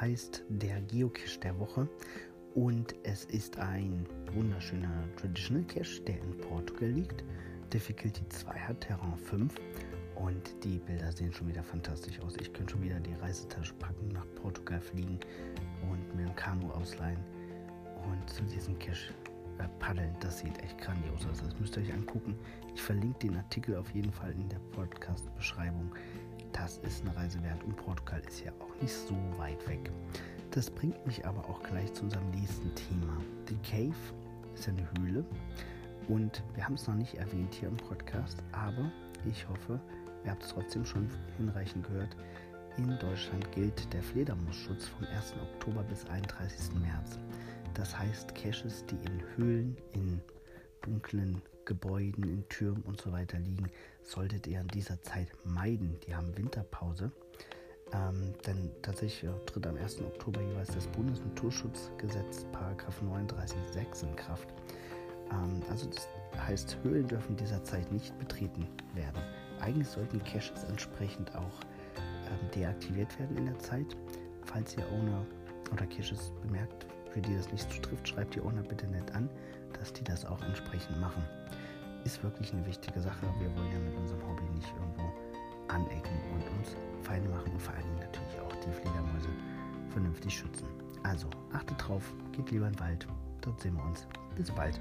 heißt der Geocache der Woche und es ist ein wunderschöner Traditional Cache, der in Portugal liegt. Difficulty 2 hat Terrain 5 und die Bilder sehen schon wieder fantastisch aus. Ich könnte schon wieder die Reisetasche packen, nach Portugal fliegen und mir ein Kanu ausleihen und zu diesem Cache äh, paddeln. Das sieht echt grandios aus. Das müsst ihr euch angucken. Ich verlinke den Artikel auf jeden Fall in der Podcast-Beschreibung. Das ist eine Reise wert und Portugal ist ja auch nicht so weit weg. Das bringt mich aber auch gleich zu unserem nächsten Thema. The Cave ist eine Höhle und wir haben es noch nicht erwähnt hier im Podcast, aber ich hoffe, ihr habt es trotzdem schon hinreichend gehört. In Deutschland gilt der Fledermausschutz vom 1. Oktober bis 31. März. Das heißt, Caches, die in Höhlen, in dunklen Gebäuden, in Türmen und so weiter liegen, solltet ihr in dieser Zeit meiden. Die haben Winterpause. Ähm, denn tatsächlich tritt am 1. Oktober jeweils das Bundesnaturschutzgesetz Paragraph 39.6 in Kraft. Ähm, also das heißt, Höhlen dürfen dieser Zeit nicht betreten werden. Eigentlich sollten Caches entsprechend auch ähm, deaktiviert werden in der Zeit. Falls ihr Owner oder Caches bemerkt, für die das nicht zutrifft, schreibt die Owner bitte nett an, dass die das auch entsprechend machen. Ist wirklich eine wichtige Sache. Wir wollen ja mit unserem Hobby nicht irgendwo anecken und uns Feinde machen und vor allen Dingen natürlich auch die Fledermäuse vernünftig schützen. Also achtet drauf, geht lieber in den Wald. Dort sehen wir uns. Bis bald.